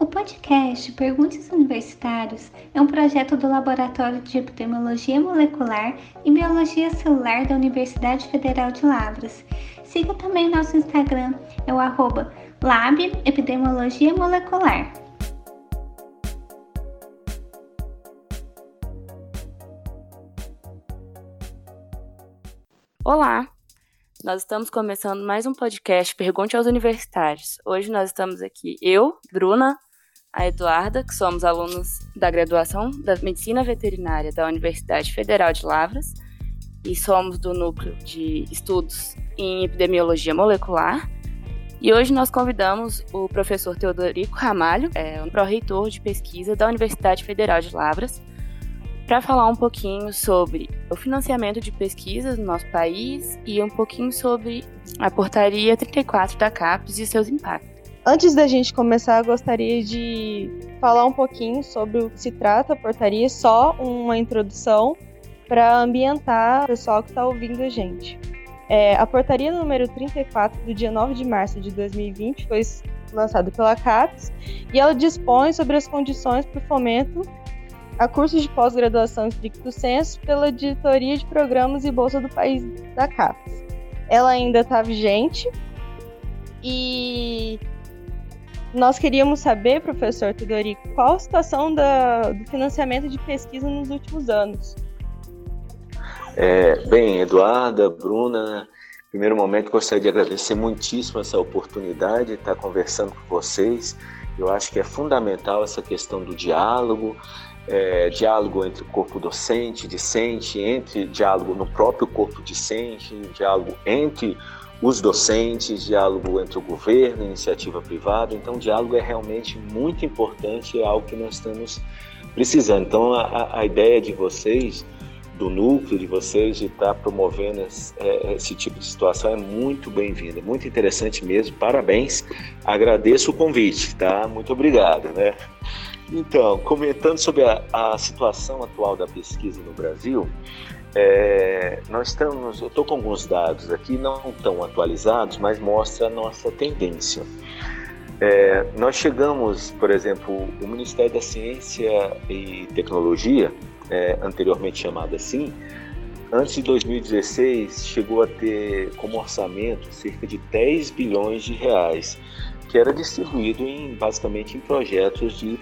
O podcast Perguntas Universitários é um projeto do Laboratório de Epidemiologia Molecular e Biologia Celular da Universidade Federal de Lavras. Siga também nosso Instagram, é o arroba Molecular. Olá! Nós estamos começando mais um podcast Pergunte aos Universitários. Hoje nós estamos aqui, eu, Bruna, a Eduarda, que somos alunos da graduação da Medicina Veterinária da Universidade Federal de Lavras e somos do núcleo de estudos em epidemiologia molecular. E hoje nós convidamos o professor Teodorico Ramalho, é um pró-reitor de pesquisa da Universidade Federal de Lavras, para falar um pouquinho sobre o financiamento de pesquisas no nosso país e um pouquinho sobre a portaria 34 da CAPES e seus impactos. Antes da gente começar, gostaria de falar um pouquinho sobre o que se trata a portaria, só uma introdução para ambientar o pessoal que está ouvindo a gente. É, a portaria número 34 do dia 9 de março de 2020 foi lançada pela CAPES e ela dispõe sobre as condições para o fomento a cursos de pós-graduação estricto senso pela diretoria de programas e bolsa do país da CAPES. Ela ainda está vigente e nós queríamos saber, professor Tudorico, qual a situação da, do financiamento de pesquisa nos últimos anos. É, bem, Eduarda, Bruna, em primeiro momento gostaria de agradecer muitíssimo essa oportunidade de estar conversando com vocês. Eu acho que é fundamental essa questão do diálogo, é, diálogo entre o corpo docente, discente, entre diálogo no próprio corpo discente, diálogo entre os docentes, diálogo entre o governo iniciativa privada. Então, o diálogo é realmente muito importante, é algo que nós estamos precisando. Então, a, a ideia de vocês, do núcleo de vocês, de estar promovendo esse, é, esse tipo de situação é muito bem-vinda, muito interessante mesmo. Parabéns, agradeço o convite, tá? Muito obrigado, né? Então, comentando sobre a, a situação atual da pesquisa no Brasil, é, nós estamos, eu estou com alguns dados aqui, não tão atualizados, mas mostra a nossa tendência. É, nós chegamos, por exemplo, o Ministério da Ciência e Tecnologia, é, anteriormente chamado assim, antes de 2016 chegou a ter como orçamento cerca de 10 bilhões de reais, que era distribuído em basicamente em projetos de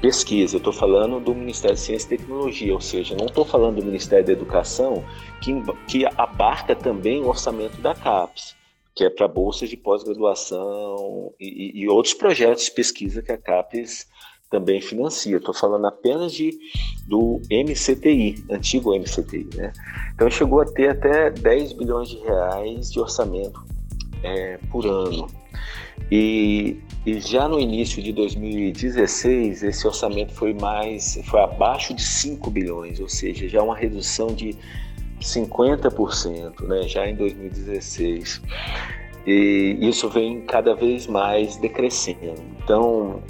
pesquisa, eu estou falando do Ministério de Ciência e Tecnologia, ou seja, não estou falando do Ministério da Educação, que, que abarca também o orçamento da CAPES, que é para bolsas de pós-graduação e, e, outros projetos de pesquisa que a CAPES também financia. Estou falando apenas de, do MCTI, antigo MCTI. Né? Então chegou a ter até 10 bilhões de reais de orçamento é, por ano. E, e, já no início de 2016, esse orçamento foi mais, foi abaixo de 5 bilhões, ou seja, já uma redução de 50%, né, já em 2016. E isso vem cada vez mais decrescendo. Então,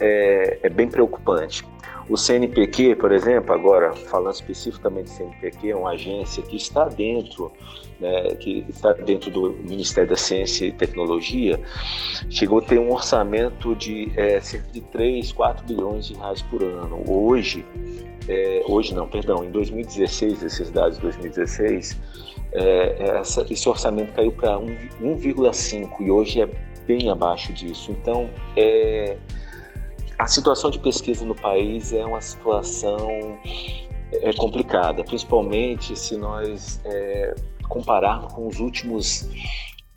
é, é bem preocupante. O CNPq, por exemplo, agora falando especificamente do CNPq, é uma agência que está dentro né, que está dentro do Ministério da Ciência e Tecnologia, chegou a ter um orçamento de é, cerca de 3, 4 bilhões de reais por ano. Hoje, é, hoje não, perdão, em 2016, esses dados de 2016, é, essa, esse orçamento caiu para 1,5 e hoje é bem abaixo disso. Então, é, a situação de pesquisa no país é uma situação é complicada, principalmente se nós é, compararmos com os últimos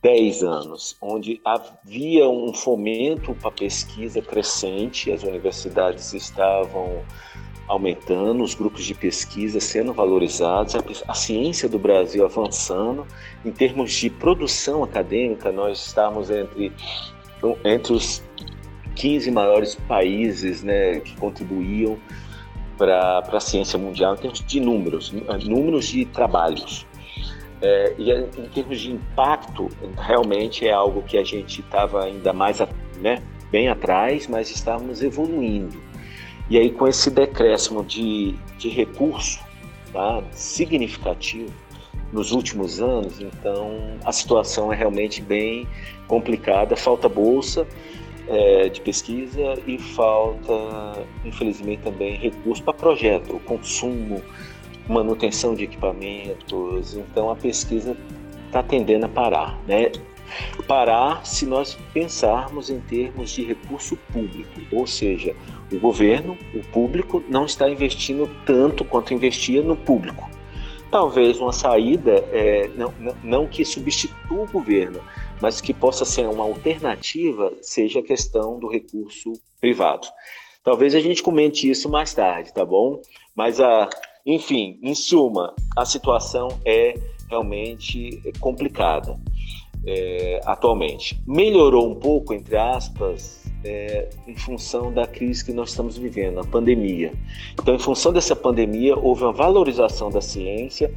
10 anos, onde havia um fomento para pesquisa crescente, as universidades estavam aumentando, os grupos de pesquisa sendo valorizados, a, a, ciência do Brasil avançando. Em termos de produção acadêmica, nós estamos entre, entre os 15 maiores países né, que contribuíam para a ciência mundial em termos de números, números de trabalhos. É, e em termos de impacto, realmente é algo que a gente estava ainda mais né, bem atrás, mas estávamos evoluindo. E aí, com esse decréscimo de, de recurso tá, significativo nos últimos anos, então a situação é realmente bem complicada. Falta bolsa é, de pesquisa e falta, infelizmente, também recurso para projeto, consumo, manutenção de equipamentos. Então a pesquisa está tendendo a parar, né? Parar se nós pensarmos em termos de recurso público, ou seja, o governo, o público, não está investindo tanto quanto investia no público. Talvez uma saída, é, não, não, não que substitua o governo, mas que possa ser uma alternativa, seja a questão do recurso privado. Talvez a gente comente isso mais tarde, tá bom? Mas, a, enfim, em suma, a situação é realmente complicada é, atualmente. Melhorou um pouco, entre aspas, é, em função da crise que nós estamos vivendo, a pandemia. Então, em função dessa pandemia, houve uma valorização da ciência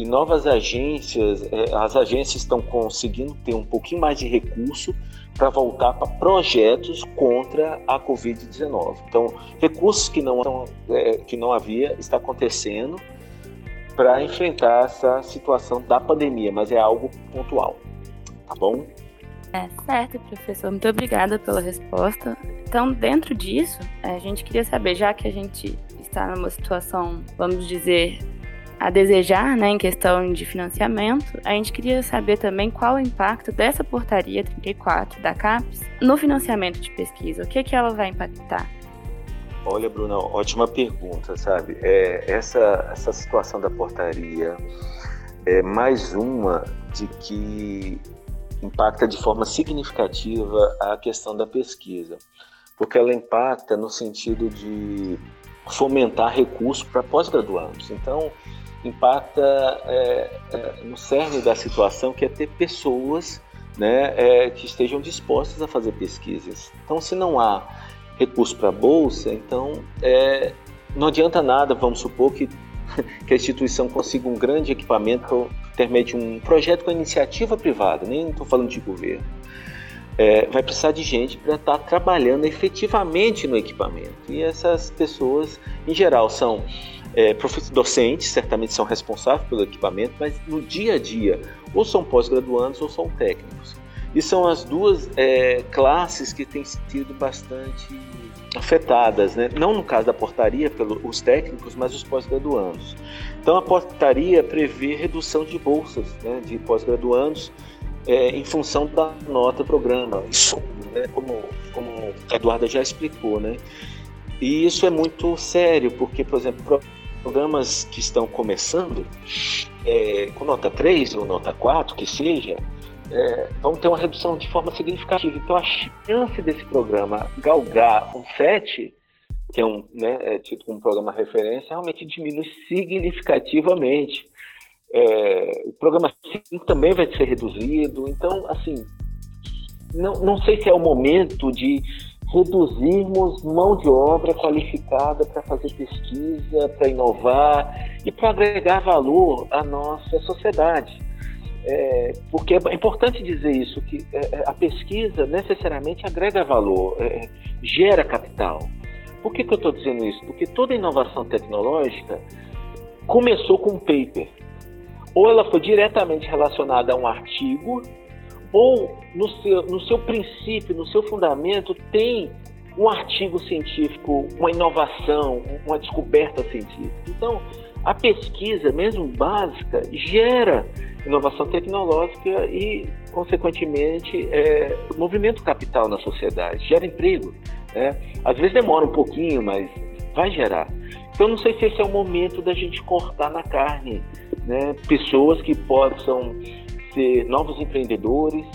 e novas agências, é, as agências estão conseguindo ter um pouquinho mais de recurso para voltar para projetos contra a Covid-19. Então, recursos que não, é, que não havia está acontecendo para enfrentar essa situação da pandemia, mas é algo pontual. Tá bom? É, certo, professor. Muito obrigada pela resposta. Então, dentro disso, a gente queria saber, já que a gente está numa situação, vamos dizer, a desejar, né, em questão de financiamento, a gente queria saber também qual o impacto dessa portaria 34 da CAPES no financiamento de pesquisa. O que, que ela vai impactar? Olha, Bruna, ótima pergunta, sabe? É, essa, essa situação da portaria é mais uma de que impacta de forma significativa a questão da pesquisa, porque ela impacta no sentido de fomentar recursos para pós-graduandos. Então, impacta é, é, no cerne da situação, que é ter pessoas né, é, que estejam dispostas a fazer pesquisas. Então, se não há recurso para bolsa, então é, não adianta nada, vamos supor que, que a instituição consiga um grande equipamento intermédio de um projeto com iniciativa privada, nem estou falando de governo. É, vai precisar de gente para estar tá trabalhando efetivamente no equipamento. E essas pessoas, em geral, são é, docentes, certamente são responsáveis pelo equipamento, mas no dia a dia, ou são pós-graduandos ou são técnicos. E são as duas é, classes que têm sido bastante afetadas, né? não no caso da portaria pelos técnicos, mas os pós-graduandos. Então a portaria prevê redução de bolsas né, de pós-graduandos é, em função da nota do programa, isso, né, como, como a Eduarda já explicou, né? E isso é muito sério, porque, por exemplo, programas que estão começando, é, com nota 3 ou nota 4, que seja, é, vão ter uma redução de forma significativa. Então, a chance desse programa galgar um 7, que é um né, é tido como programa referência, realmente diminui significativamente. É, o programa 5 também vai ser reduzido. Então, assim, não, não sei se é o momento de reduzirmos mão de obra qualificada para fazer pesquisa, para inovar e para agregar valor à nossa sociedade. É, porque é importante dizer isso, que é, é a pesquisa necessariamente agrega valor, é, gera capital. Por que, que eu estou dizendo isso? Porque toda inovação tecnológica começou com um paper. Ou ela foi diretamente relacionada a um artigo, ou no seu, no seu princípio, no seu fundamento, tem um artigo científico, uma inovação, uma descoberta científica. Então, a pesquisa, mesmo básica, gera inovação tecnológica e, consequentemente, é, movimento capital na sociedade, gera emprego. Né? Às vezes demora um pouquinho, mas vai gerar. Então, não sei se esse é o momento da gente cortar na carne né? pessoas que possam ser novos empreendedores,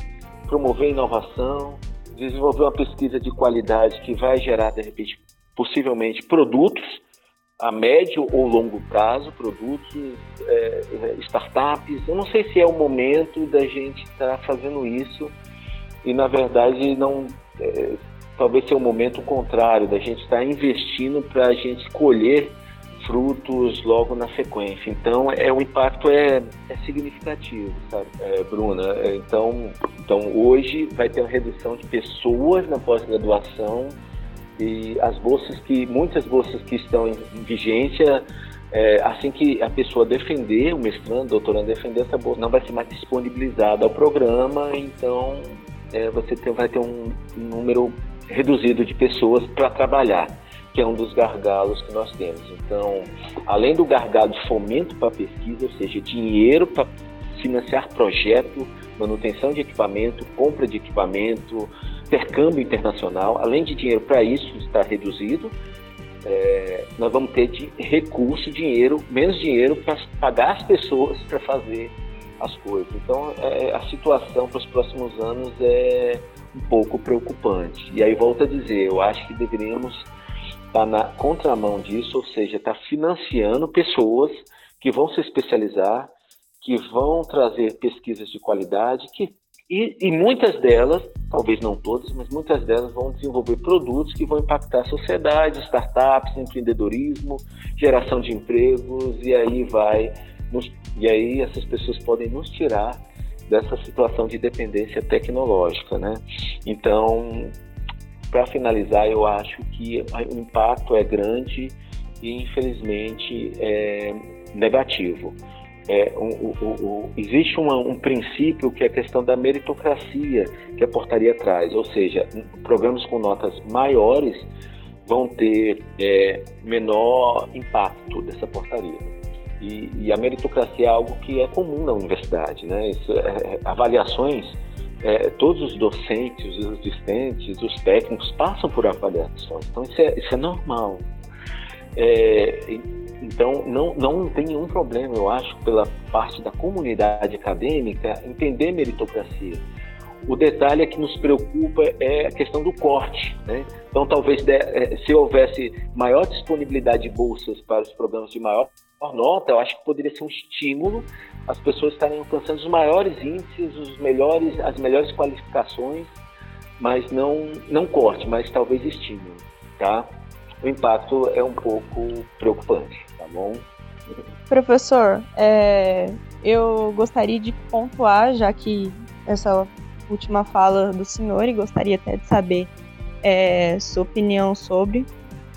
promover inovação, desenvolver uma pesquisa de qualidade que vai gerar, de repente, possivelmente produtos a médio ou longo prazo, produtos, é, é, startups. Eu não sei se é o momento da gente estar tá fazendo isso e, na verdade, não. É, talvez seja o momento contrário, da gente estar tá investindo para a gente colher frutos logo na sequência. Então, é o impacto é, é significativo, sabe, é, Bruna? É, então, então, hoje vai ter uma redução de pessoas na pós-graduação e as bolsas que muitas bolsas que estão em, vigência é, assim que a pessoa defender, o mestrando, doutorando defender essa bolsa, não vai ser mais disponibilizada ao programa, então é, você vai ter um número reduzido de pessoas para trabalhar, que é um dos gargalos que nós temos. Então, além do gargalo de fomento para pesquisa, ou seja, dinheiro para financiar projeto, manutenção de equipamento, compra de equipamento, intercâmbio internacional, além de dinheiro para isso está reduzido, é, nós vamos ter de recurso, dinheiro, menos dinheiro para pagar as pessoas para fazer as coisas. Então, é, a situação para os próximos anos é um pouco preocupante. E aí, volto a dizer, eu acho que deveríamos estar tá na contramão disso, ou seja, estar tá financiando pessoas que vão se especializar, que vão trazer pesquisas de qualidade, que e, e, muitas delas, talvez não todas, mas muitas delas vão desenvolver produtos que vão impactar a sociedade, startups, empreendedorismo, geração de empregos, e aí vai. Nos, e aí essas pessoas podem nos tirar dessa situação de dependência tecnológica, né? Então, para finalizar, eu acho que o impacto é grande e infelizmente é negativo é, um, um, um, existe um princípio que é a questão da meritocracia que a portaria traz, ou seja, programas com notas maiores vão ter é, menor impacto dessa portaria. E, e, a meritocracia é algo que é comum na universidade, né? Isso, é, é avaliações, é, todos os docentes, os assistentes, os técnicos passam por avaliações, então isso é, isso é normal. É, então, não, não tem nenhum problema, eu acho, pela parte da comunidade acadêmica, entender meritocracia. O detalhe é que nos preocupa é a questão do corte. Né? Então, talvez é, se houvesse maior disponibilidade de bolsas para os programas de maior nota, eu acho que poderia ser um estímulo as pessoas estarem alcançando os maiores índices, os melhores, as melhores qualificações, mas não, não corte, mas talvez estímulo. Tá? o impacto é um pouco preocupante, tá bom? Professor, é, eu gostaria de pontuar, já que essa última fala do senhor, e gostaria até de saber é, sua opinião sobre.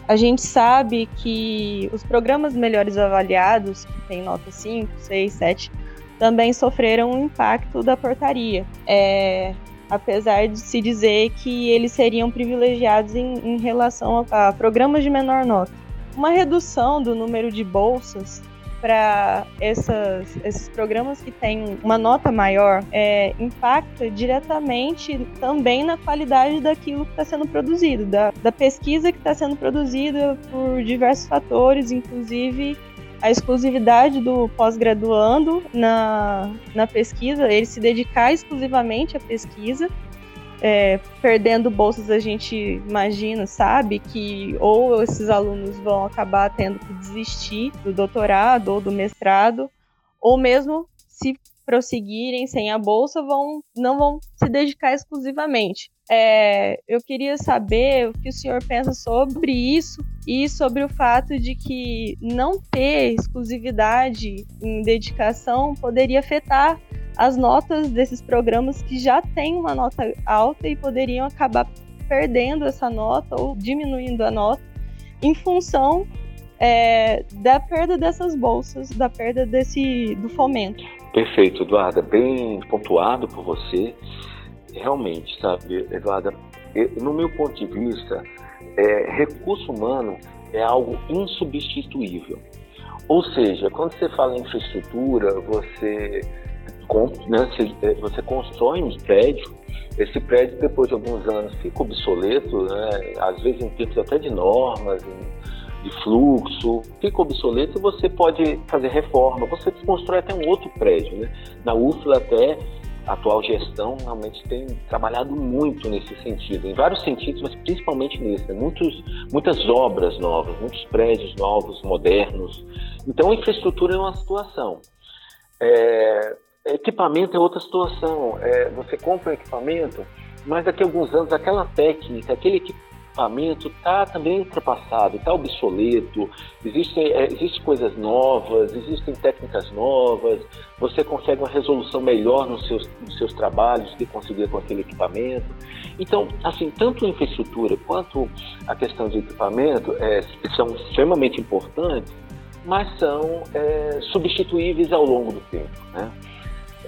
A gente sabe que os programas melhores avaliados, que tem nota 5, 6, 7, também sofreram um impacto da portaria. É, apesar de se dizer que eles seriam privilegiados em, em relação a, a, programas de menor nota. Uma redução do número de bolsas para esses programas que têm uma nota maior é, impacta diretamente também na qualidade daquilo que está sendo produzido, da, da pesquisa que está sendo produzida por diversos fatores, inclusive a exclusividade do pós-graduando na, na pesquisa, ele se dedicar exclusivamente à pesquisa, é, perdendo bolsas a gente imagina, sabe, que ou esses alunos vão acabar tendo que desistir do doutorado ou do mestrado, ou mesmo se prosseguirem sem a bolsa, vão, não vão se dedicar exclusivamente. É, eu queria saber o que o senhor pensa sobre isso e sobre o fato de que não ter exclusividade em dedicação poderia afetar as notas desses programas que já têm uma nota alta e poderiam acabar perdendo essa nota ou diminuindo a nota em função é, da perda dessas bolsas, da perda desse do fomento. Perfeito, Eduarda, bem pontuado por você realmente, sabe, Eduarda, no meu ponto de vista, é, recurso humano é algo insubstituível. Ou seja, quando você fala em infraestrutura, você, né, é, você constrói um prédio, esse prédio depois de alguns anos fica obsoleto, né, às vezes em termos até de normas, de fluxo, fica obsoleto e você pode fazer reforma, você constrói até um outro prédio. Né? Na UFLA até a atual gestão realmente tem trabalhado muito nesse sentido, em vários sentidos, mas principalmente nesse. Né? Muitos, muitas obras novas, muitos prédios novos, modernos. Então, a infraestrutura é uma situação. É, equipamento é outra situação. É, você compra um equipamento, mas daqui a alguns anos aquela técnica, aquele equipamento está também ultrapassado, está obsoleto, existem, é, coisas novas, existem técnicas novas, você consegue uma resolução melhor nos seus, nos seus trabalhos que conseguir com aquele equipamento. Então, assim, tanto a infraestrutura quanto a questão de equipamento é, são extremamente importantes, mas são é, substituíveis ao longo do tempo. Né?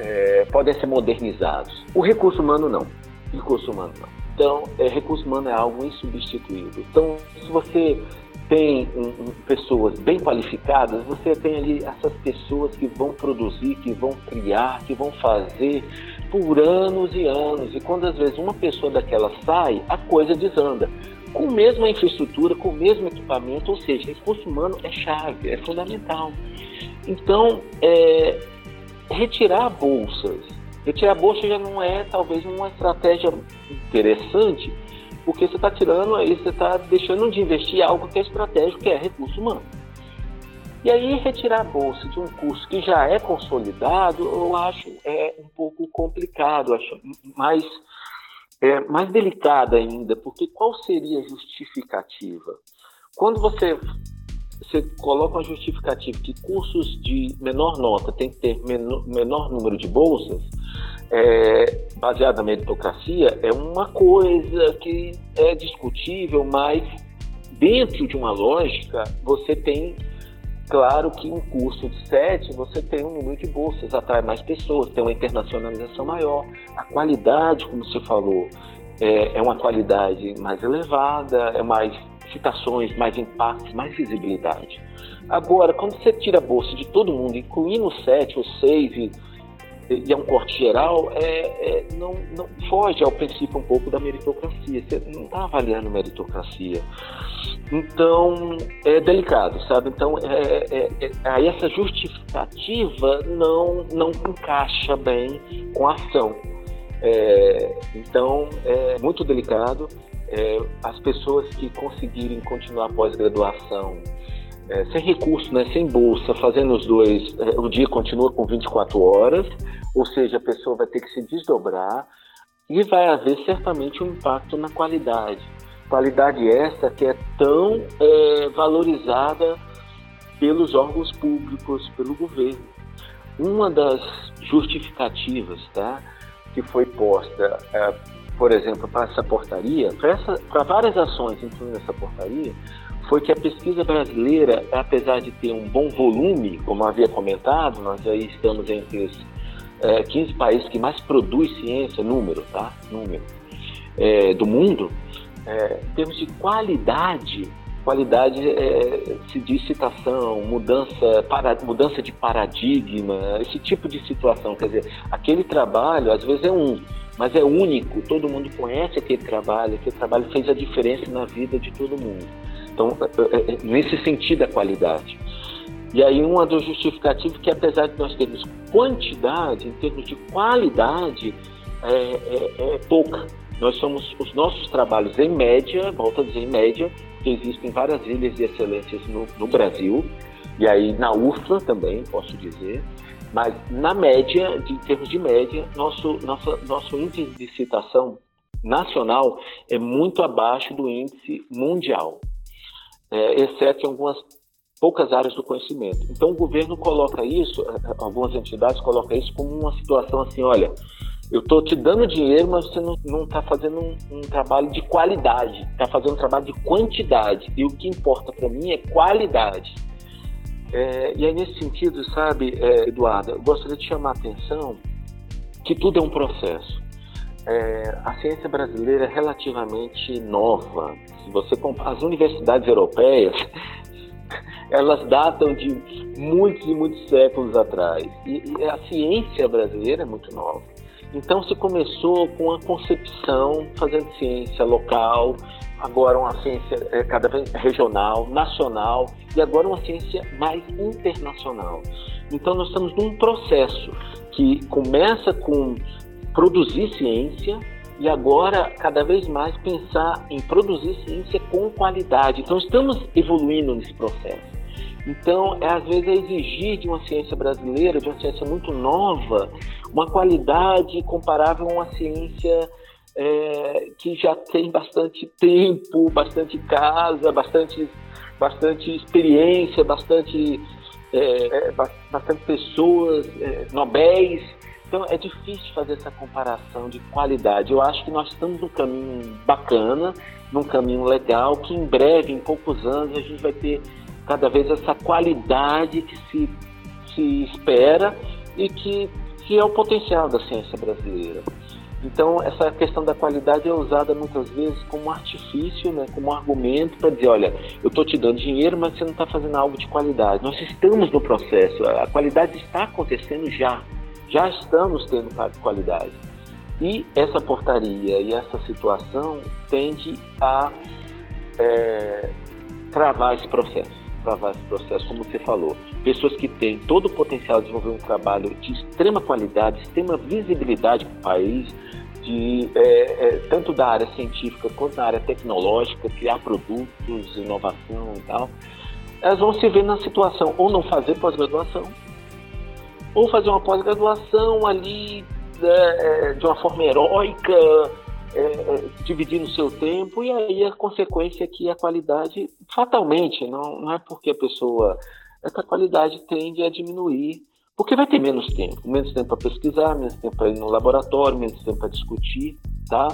É, podem ser modernizados. O recurso humano não. Recurso humano não. Então, é, recurso humano é algo insubstituível. Então, se você tem um, um, pessoas bem qualificadas, você tem ali essas pessoas que vão produzir, que vão criar, que vão fazer por anos e anos. E quando às vezes uma pessoa daquela sai, a coisa desanda. Com a mesma infraestrutura, com o mesmo equipamento, ou seja, recurso humano é chave, é fundamental. Então, é, retirar bolsas, retirar bolsa já não é talvez uma estratégia interessante, porque você está tirando aí, você está deixando de investir algo que é estratégico, que é recurso humano. E aí retirar a bolsa de um curso que já é consolidado, eu acho é um pouco complicado, acho mais é, mais delicado ainda, porque qual seria a justificativa? Quando você você coloca uma justificativa que cursos de menor nota tem que ter menor, menor número de bolsas, é, baseada na meritocracia, é uma coisa que é discutível, mas dentro de uma lógica, você tem, claro que um curso de sete, você tem um número de bolsas, atrai mais pessoas, tem uma internacionalização maior. A qualidade, como você falou, é, é uma qualidade mais elevada, é mais citações, mais impactos, mais visibilidade. Agora, quando você tira a bolsa de todo mundo, incluindo o sete, o seis e e é um corte geral, é, é, não, não, foge ao princípio um pouco da meritocracia. Você não está avaliando meritocracia. Então, é delicado, sabe? Então, é, é, é, essa justificativa não, não encaixa bem com a ação. É, então, é muito delicado. É, as pessoas que conseguirem continuar a pós-graduação é, sem recurso, né, sem bolsa, fazendo os dois, é, o dia continua com 24 horas, ou seja, a pessoa vai ter que se desdobrar e vai haver certamente um impacto na qualidade. Qualidade essa que é tão é, valorizada pelos órgãos públicos, pelo governo. Uma das justificativas tá, que foi posta, é, por exemplo, para essa portaria, para várias ações, incluindo essa portaria, foi que a pesquisa brasileira, apesar de ter um bom volume, como havia comentado, nós aí estamos entre os é, 15 países que mais produz ciência, número, tá? Número, é, do mundo, é, em termos de qualidade, qualidade é, se diz citação, mudança, para, mudança de paradigma, esse tipo de situação. Quer dizer, aquele trabalho, às vezes é um, mas é único, todo mundo conhece aquele trabalho, aquele trabalho fez a diferença na vida de todo mundo. Então, é, é, é, nesse sentido, a qualidade. E aí, uma das justificativas é que, apesar de nós termos quantidade, em termos de qualidade, é, é, é pouca. Nós somos, os nossos trabalhos, em média, volto a dizer, em média, que existem várias ilhas de excelências no, no Brasil, e aí na UFLA também, posso dizer, mas na média, em termos de média, nosso, nosso nosso índice de citação nacional é muito abaixo do índice mundial é, exceto em algumas poucas áreas do conhecimento. Então o governo coloca isso, algumas entidades colocam isso como uma situação assim, olha, eu estou te dando dinheiro, mas você não está fazendo um, um, trabalho de qualidade, está fazendo um trabalho de quantidade. E o que importa para mim é qualidade. É, e aí, nesse sentido, sabe, é, Eduardo, eu gostaria de chamar a atenção que tudo é um processo. É, a ciência brasileira é relativamente nova. Se você as universidades europeias, elas datam de muitos e muitos séculos atrás. E, e a ciência brasileira é muito nova. Então se começou com a concepção, fazendo ciência local, agora uma ciência é, cada vez regional, nacional e agora uma ciência mais internacional. Então nós estamos num processo que começa com produzir ciência e agora cada vez mais pensar em produzir ciência com qualidade. Então estamos evoluindo nesse processo. Então, é, às vezes, é exigir de uma ciência brasileira, de uma ciência muito nova, uma qualidade comparável a uma ciência é, que já tem bastante tempo, bastante casa, bastante, bastante experiência, bastante, é, é bastante pessoas, é, nobéis então é difícil fazer essa comparação de qualidade. Eu acho que nós estamos num caminho bacana, num caminho legal, que em breve, em poucos anos, a gente vai ter cada vez essa qualidade que se, se espera e que, que é o potencial da ciência brasileira. Então, essa questão da qualidade é usada muitas vezes como artifício, né, como argumento para dizer: olha, eu estou te dando dinheiro, mas você não está fazendo algo de qualidade. Nós estamos no processo, a qualidade está acontecendo já, já estamos tendo qualidade. E essa portaria e essa situação tende a é, travar esse processo, travar esse processo, como você falou. Pessoas que têm todo o potencial de desenvolver um trabalho de extrema qualidade, extrema visibilidade para o país, de, é, é, tanto da área científica quanto da área tecnológica, criar produtos, inovação e tal, elas vão se ver na situação ou não fazer pós-graduação, ou fazer uma pós-graduação ali né, de uma forma heróica, é, é, dividindo o seu tempo, e aí a consequência é que a qualidade, fatalmente, não, não é porque a pessoa. É que a qualidade tende a diminuir porque vai ter menos tempo, menos tempo para pesquisar, menos tempo para ir no laboratório, menos tempo para discutir, tá?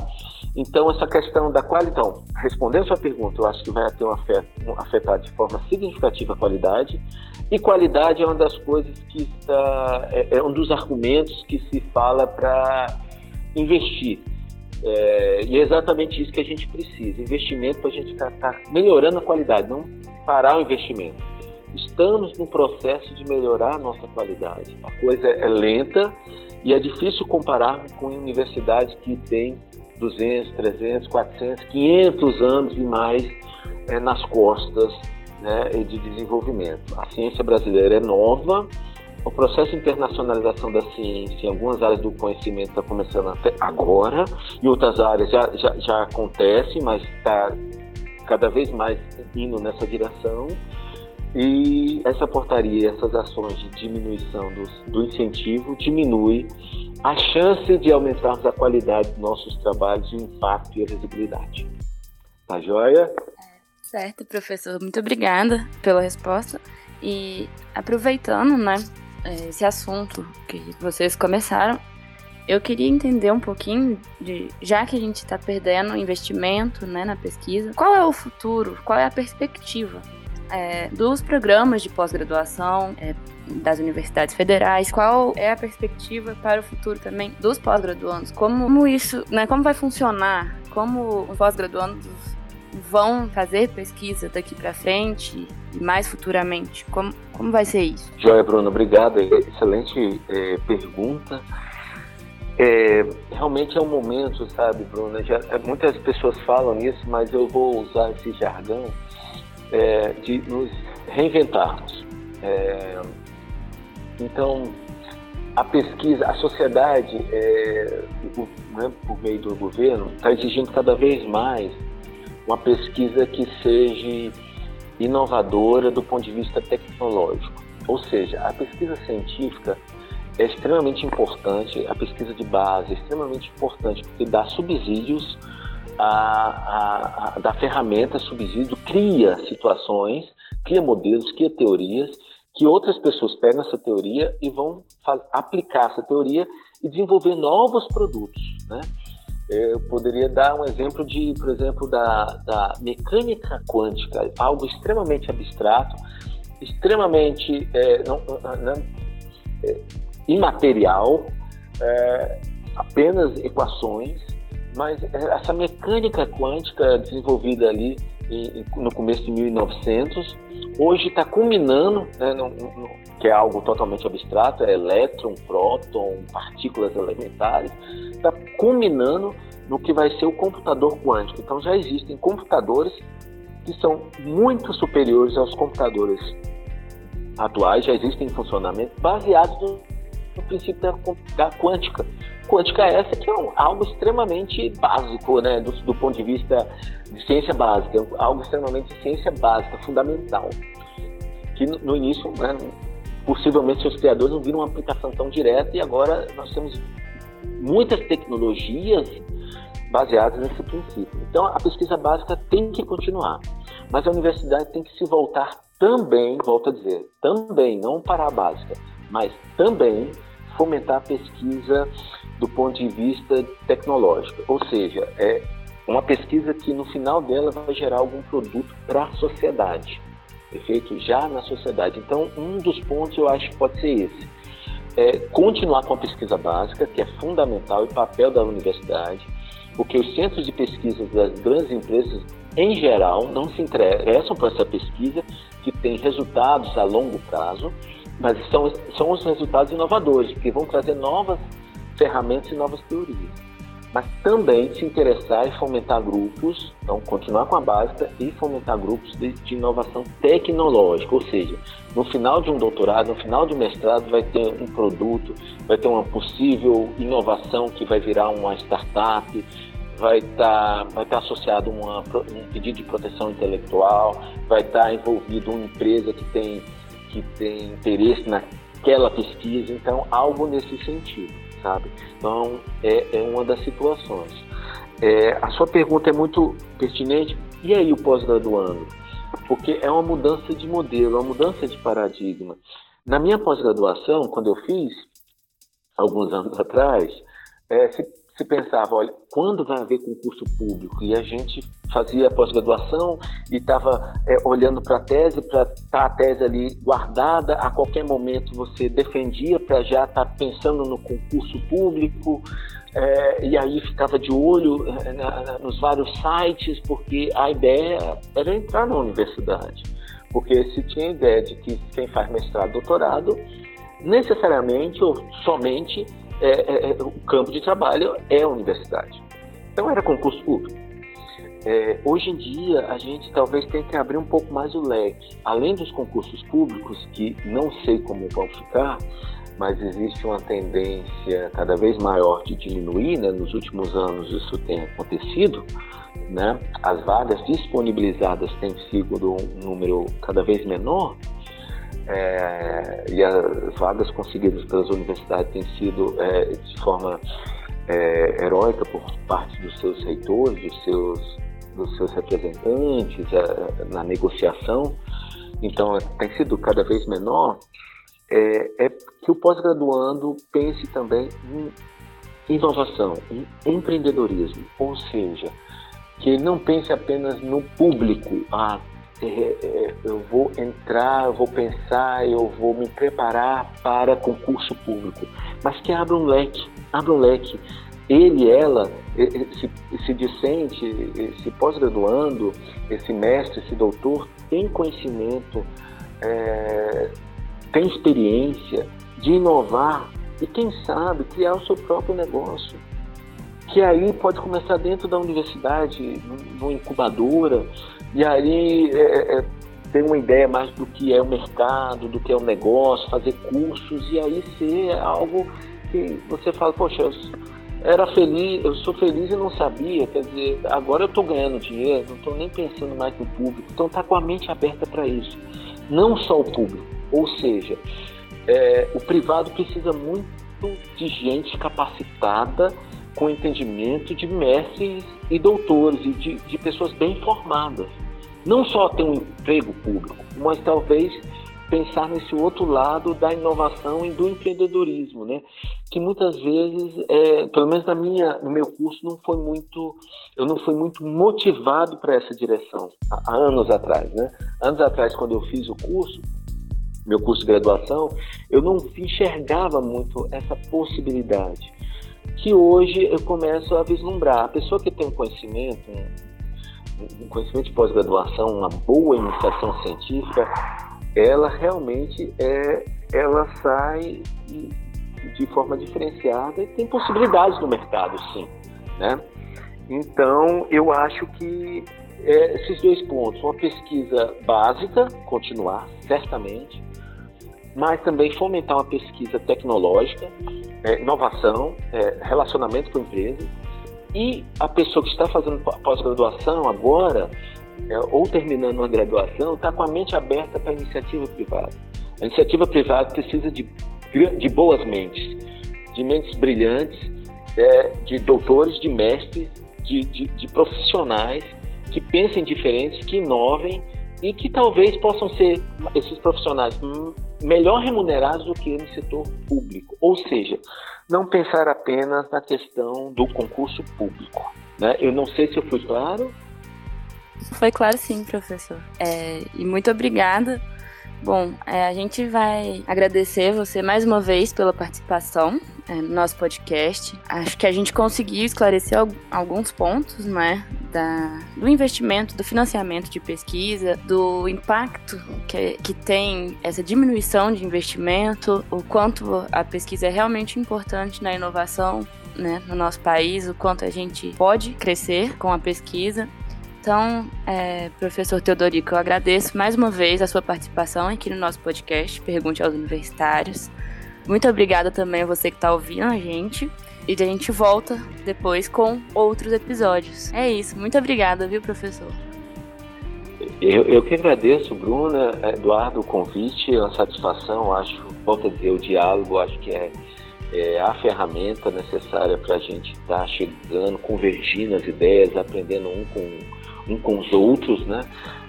Então, essa questão da qualidade, então, respondendo a sua pergunta, eu acho que vai ter um afeto, afetar de forma significativa a qualidade, e qualidade é uma das coisas que está, é, é um dos argumentos que se fala para investir. É, e é exatamente isso que a gente precisa, investimento para a gente estar tá, tá melhorando a qualidade, não parar o investimento estamos no processo de melhorar a nossa qualidade. A coisa é lenta e é difícil comparar com universidades que têm 200, 300, 400, 500 anos e mais é, nas costas né, de desenvolvimento. A ciência brasileira é nova, o processo de internacionalização da ciência em algumas áreas do conhecimento está começando até agora, em outras áreas já, já, já acontece, mas está cada vez mais indo nessa direção. E essa portaria, essas ações de diminuição do, do incentivo, diminui a chance de aumentarmos a qualidade dos nossos trabalhos, o impacto e a visibilidade. Tá joia? Certo, professor. Muito obrigada pela resposta. E aproveitando, né, esse assunto que vocês começaram, eu queria entender um pouquinho de, já que a gente está perdendo investimento, né, na pesquisa, qual é o futuro, qual é a perspectiva é, dos programas de pós-graduação é, das universidades federais, qual é a perspectiva para o futuro também dos pós-graduandos, como, como isso, né, como vai funcionar, como os pós-graduandos vão fazer pesquisa daqui para frente e mais futuramente, como, como vai ser isso? Joia, Bruno, obrigado, excelente é, pergunta. É, realmente é um momento, sabe, Bruna? Já, muitas pessoas falam nisso, mas eu vou usar esse jargão é, de nos reinventarmos. É, então, a pesquisa, a sociedade, é, né, por meio do governo, está exigindo cada vez mais uma pesquisa que seja inovadora do ponto de vista tecnológico. Ou seja, a pesquisa científica é extremamente importante, a pesquisa de base é extremamente importante, porque dá subsídios a, a, a, da ferramenta subsídio cria situações, cria modelos, cria teorias, que outras pessoas pegam essa teoria e vão aplicar essa teoria e desenvolver novos produtos, né? Eu poderia dar um exemplo de, por exemplo, da, da mecânica quântica, algo extremamente abstrato, extremamente é, não, não, é, imaterial, é, apenas equações, mas essa mecânica quântica desenvolvida ali no começo de 1900, hoje está culminando, né, no, no, que é algo totalmente abstrato, é elétron, próton, partículas elementares, está culminando no que vai ser o computador quântico. Então já existem computadores que são muito superiores aos computadores atuais, já existem em funcionamento, baseados no, no princípio da, da quântica quântica essa que é um, algo extremamente básico, né, do, do, ponto de vista de ciência básica, é algo extremamente ciência básica, fundamental, que no, no início, né, possivelmente seus criadores não viram uma aplicação tão direta e agora nós temos muitas tecnologias baseadas nesse princípio. Então a pesquisa básica tem que continuar, mas a universidade tem que se voltar também, volto a dizer, também, não para a básica, mas também fomentar a pesquisa do ponto de vista tecnológico, ou seja, é uma pesquisa que no final dela vai gerar algum produto para a sociedade, perfeito? Já na sociedade. Então, um dos pontos eu acho que pode ser esse. é, continuar com a pesquisa básica, que é fundamental e papel da universidade, porque os centros de pesquisa das grandes empresas, em geral, não se interessam por essa pesquisa, que tem resultados a longo prazo, mas são, são os resultados inovadores, que vão trazer novas ferramentas e novas teorias. Mas também se interessar e fomentar grupos, então continuar com a básica e fomentar grupos de, de, inovação tecnológica, ou seja, no final de um doutorado, no final de um mestrado, vai ter um produto, vai ter uma possível inovação que vai virar uma startup, vai estar tá, vai tá associado a um pedido de proteção intelectual, vai estar tá envolvido uma empresa que tem que tem interesse naquela pesquisa, então algo nesse sentido sabe? Então, é, é uma das situações. É, a sua pergunta é muito pertinente. E aí, o pós-graduando? Porque é uma mudança de modelo, é uma mudança de paradigma. Na minha pós-graduação, quando eu fiz, alguns anos atrás, é, se se pensava, olha, quando vai haver concurso público? E a gente fazia pós-graduação e estava é, olhando para a tese, para tá a tese ali guardada, a qualquer momento você defendia para já estar tá pensando no concurso público, é, e aí ficava de olho é, na, nos vários sites, porque a ideia era entrar na universidade. Porque se tinha a ideia de que quem faz mestrado, doutorado, necessariamente ou somente é, é, é, o campo de trabalho é a universidade. Então era concurso público. É, hoje em dia, a gente talvez tenha que abrir um pouco mais o leque. Além dos concursos públicos, que não sei como vão ficar, mas existe uma tendência cada vez maior de diminuir, né? nos últimos anos isso tem acontecido, né? as vagas disponibilizadas têm sido um número cada vez menor, é, e as vagas conseguidas pelas universidades têm sido é, de forma é, heróica por parte dos seus reitores, dos seus, dos seus representantes é, na negociação, então tem sido cada vez menor, é, é que o pós-graduando pense também em inovação, em empreendedorismo, ou seja, que ele não pense apenas no público, ah, é, é, eu vou entrar, eu vou pensar, eu vou me preparar para concurso público, mas que abra um leque, abra um leque. Ele, ela, esse, esse discente, esse pós-graduando, esse mestre, esse doutor, tem conhecimento, é, tem experiência de inovar e, quem sabe, criar o seu próprio negócio. Que aí pode começar dentro da universidade, numa incubadora, e aí é, é, é, ter uma ideia mais do que é o mercado, do que é o negócio, fazer cursos e aí ser algo que você fala, poxa, eu era feliz, eu sou feliz e não sabia, quer dizer, agora eu estou ganhando dinheiro, não estou nem pensando mais no público, então está com a mente aberta para isso. Não só o público, ou seja, é, o privado precisa muito de gente capacitada com entendimento de mestres e doutores e de, de pessoas bem formadas não só ter um emprego público, mas talvez pensar nesse outro lado da inovação e do empreendedorismo, né? Que muitas vezes, é, pelo menos na minha, no meu curso, não foi muito, eu não fui muito motivado para essa direção há, anos atrás, né? Anos atrás, quando eu fiz o curso, meu curso de graduação, eu não enxergava muito essa possibilidade que hoje eu começo a vislumbrar. A pessoa que tem um conhecimento, um conhecimento de pós-graduação, uma boa iniciação científica, ela realmente é, ela sai de forma diferenciada e tem possibilidades no mercado, sim, né? Então, eu acho que é, esses dois pontos, uma pesquisa básica, continuar, certamente, mas também fomentar uma pesquisa tecnológica, é, inovação, é, relacionamento com empresas, e a pessoa que está fazendo pós-graduação agora, é, ou terminando uma graduação, está com a mente aberta para a iniciativa privada. A iniciativa privada precisa de, de boas mentes, de mentes brilhantes, é, de doutores, de mestres, de, de, de profissionais que pensem diferentes, que inovem e que talvez possam ser esses profissionais melhor remunerados do que no setor público. Ou seja, não pensar apenas na questão do concurso público. Né? Eu não sei se eu fui claro. Foi claro sim, professor. É, e muito obrigada Bom, é, a gente vai agradecer você mais uma vez pela participação é, no nosso podcast. Acho que a gente conseguiu esclarecer alguns pontos, né? Da, do investimento, do financiamento de pesquisa, do impacto que, que tem essa diminuição de investimento, o quanto a pesquisa é realmente importante na inovação né, no nosso país, o quanto a gente pode crescer com a pesquisa então, é, professor Teodorico, eu agradeço mais uma vez a sua participação aqui no nosso podcast Pergunte aos Universitários. Muito obrigada também a você que está ouvindo a gente. E a gente volta depois com outros episódios. É isso. Muito obrigada, viu, professor? Eu, eu que agradeço, Bruna, Eduardo, o convite, a satisfação. Acho, volta a dizer, o diálogo, acho que é, é a ferramenta necessária para a gente estar tá chegando, convergindo as ideias, aprendendo um com um com os outros, né?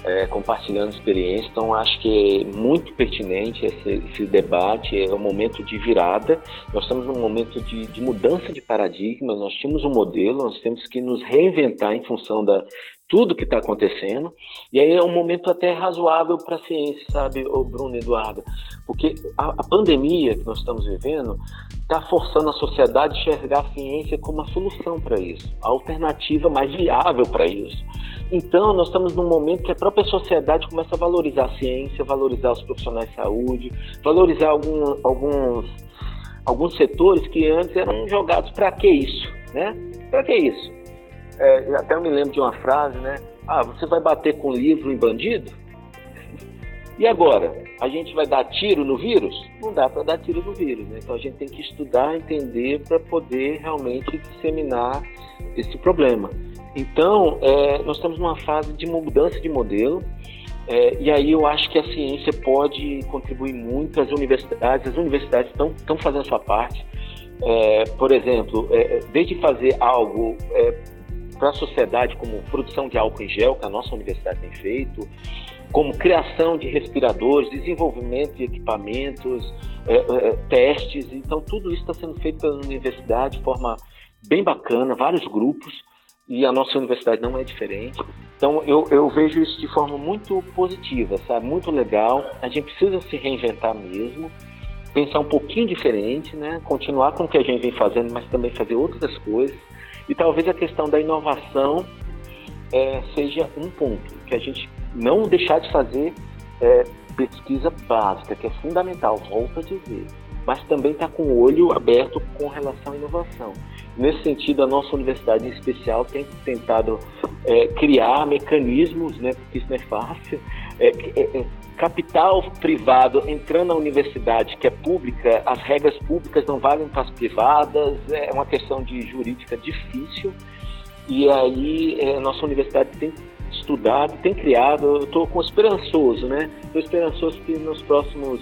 É, compartilhando experiências. Então, acho que é muito pertinente esse, esse, debate. É um momento de virada. Nós estamos num momento de, de, mudança de paradigma. Nós tínhamos um modelo, nós temos que nos reinventar em função da tudo que está acontecendo. E aí é um momento até razoável para a ciência, sabe, o Bruno Eduardo? Porque a, a pandemia que nós estamos vivendo está forçando a sociedade a enxergar a ciência como a solução para isso, a alternativa mais viável para isso. Então, nós estamos num momento que a própria sociedade começa a valorizar a ciência, valorizar os profissionais de saúde, valorizar algum, alguns, alguns setores que antes eram jogados para que isso, né? Para que isso? É, até eu me lembro de uma frase, né? Ah, você vai bater com livro em bandido? E agora? A gente vai dar tiro no vírus? Não dá para dar tiro no vírus, né? Então a gente tem que estudar, entender para poder realmente disseminar esse problema. Então, é, nós estamos numa fase de mudança de modelo, é, e aí eu acho que a ciência pode contribuir muito, as universidades, as universidades estão fazendo a sua parte. É, por exemplo, é, desde fazer algo é, para a sociedade, como produção de álcool em gel, que a nossa universidade tem feito, como criação de respiradores, desenvolvimento de equipamentos, é, testes. Então, tudo isso está sendo feito pela universidade de forma bem bacana, vários grupos e a nossa universidade não é diferente. Então eu, eu vejo isso de forma muito positiva, sabe? Muito legal. A gente precisa se reinventar mesmo, pensar um pouquinho diferente, né? Continuar com o que a gente vem fazendo, mas também fazer outras coisas. E talvez a questão da inovação é, seja um ponto que a gente não deixar de fazer é, pesquisa básica, que é fundamental, volto a dizer, mas também está com o olho aberto com relação à inovação. Nesse sentido, a nossa universidade em especial tem tentado é, criar mecanismos, né, porque isso não é fácil, é, é, é, capital privado entrando na universidade que é pública, as regras públicas não valem para as privadas, é uma questão de jurídica difícil, e aí é, nossa universidade tem estudado, tem criado, eu estou com esperançoso, né? Estou esperançoso que nos próximos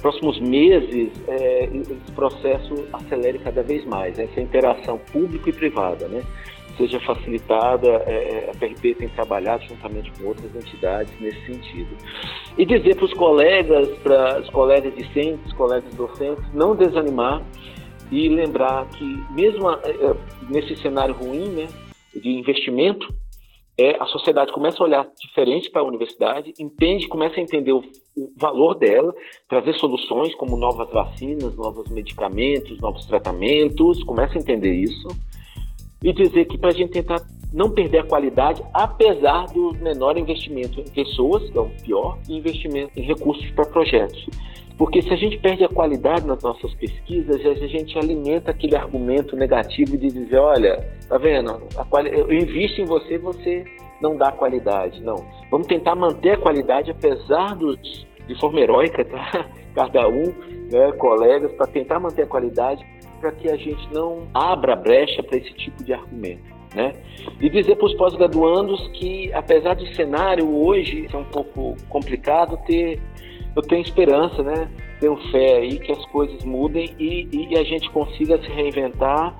próximos meses é, esse processo acelere cada vez mais, né? essa interação público e privada, né? Seja facilitada, é, é a PRP tem trabalhado juntamente com outras entidades nesse sentido. E dizer para os colegas, para os colegas discentes, colegas docentes, não desanimar e lembrar que mesmo a, é, nesse cenário ruim né, de investimento, é, a sociedade começa a olhar diferente para a universidade, entende, começa a entender o, o, valor dela, trazer soluções como novas vacinas, novos medicamentos, novos tratamentos, começa a entender isso e dizer que para a gente tentar não perder a qualidade, apesar do menor investimento em pessoas, que é o pior, e investimento em recursos para projetos. Porque se a gente perde a qualidade nas nossas pesquisas, a gente alimenta aquele argumento negativo de dizer, olha, tá vendo? Quali... Eu invisto em você, você não dá qualidade. Não. Vamos tentar manter a qualidade apesar dos de forma heróica, tá? Cada um, né, colegas, para tentar manter a qualidade, para que a gente não abra brecha para esse tipo de argumento. Né? E dizer para os pós-graduandos que, apesar do cenário hoje ser um pouco complicado, ter eu tenho esperança, né? Tenho fé aí que as coisas mudem e, e a gente consiga se reinventar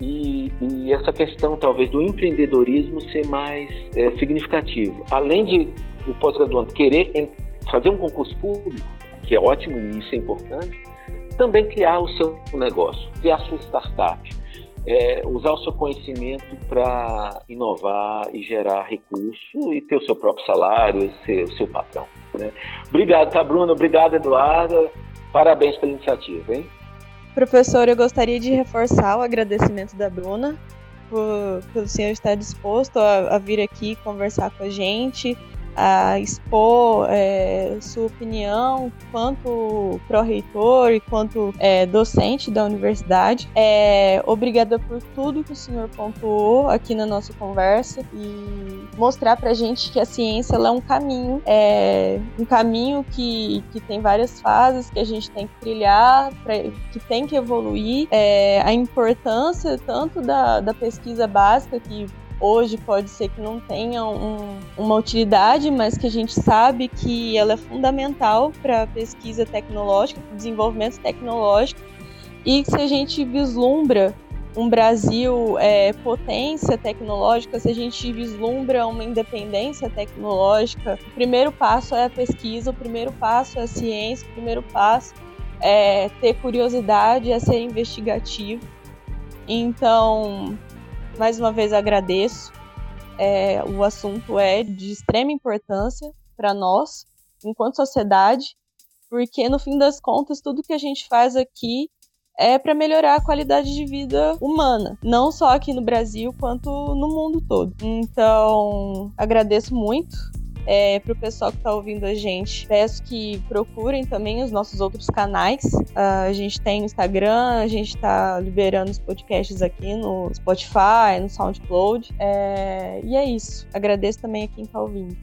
e, e, essa questão talvez do empreendedorismo ser mais é, significativo. Além de o pós-graduando querer fazer um concurso público, que é ótimo e isso é importante, também criar o seu negócio, criar a sua startup, é, usar o seu conhecimento para inovar e gerar recurso e ter o seu próprio salário, ser o seu patrão. Né? Obrigado, tá, Bruno? Obrigado, Eduardo. Parabéns pela iniciativa, hein? Professor, eu gostaria de reforçar o agradecimento da Bruna por, pelo senhor estar disposto a, a vir aqui conversar com a gente, a expor é, sua opinião quanto pró-reitor e quanto é, docente da universidade. É, obrigada por tudo que o senhor pontuou aqui na nossa conversa e mostrar para a gente que a ciência é um caminho, é um caminho que, que tem várias fases que a gente tem que trilhar, pra, que tem que evoluir, é, a importância tanto da, da pesquisa básica que hoje pode ser que não tenha um, uma utilidade, mas que a gente sabe que ela é fundamental para a pesquisa tecnológica, para o desenvolvimento tecnológico, e se a gente vislumbra um Brasil é, potência tecnológica, se a gente vislumbra uma independência tecnológica, o primeiro passo é a pesquisa, o primeiro passo é a ciência, o primeiro passo é ter curiosidade, é ser investigativo. Então, mais uma vez agradeço. É, o assunto é de extrema importância para nós, enquanto sociedade, porque no fim das contas, tudo que a gente faz aqui é para melhorar a qualidade de vida humana, não só aqui no Brasil, quanto no mundo todo. Então, agradeço muito é, para o pessoal que está ouvindo a gente, peço que procurem também os nossos outros canais. Uh, a gente tem Instagram, a gente está liberando os podcasts aqui no Spotify, no SoundCloud. É, e é isso. Agradeço também a quem está ouvindo.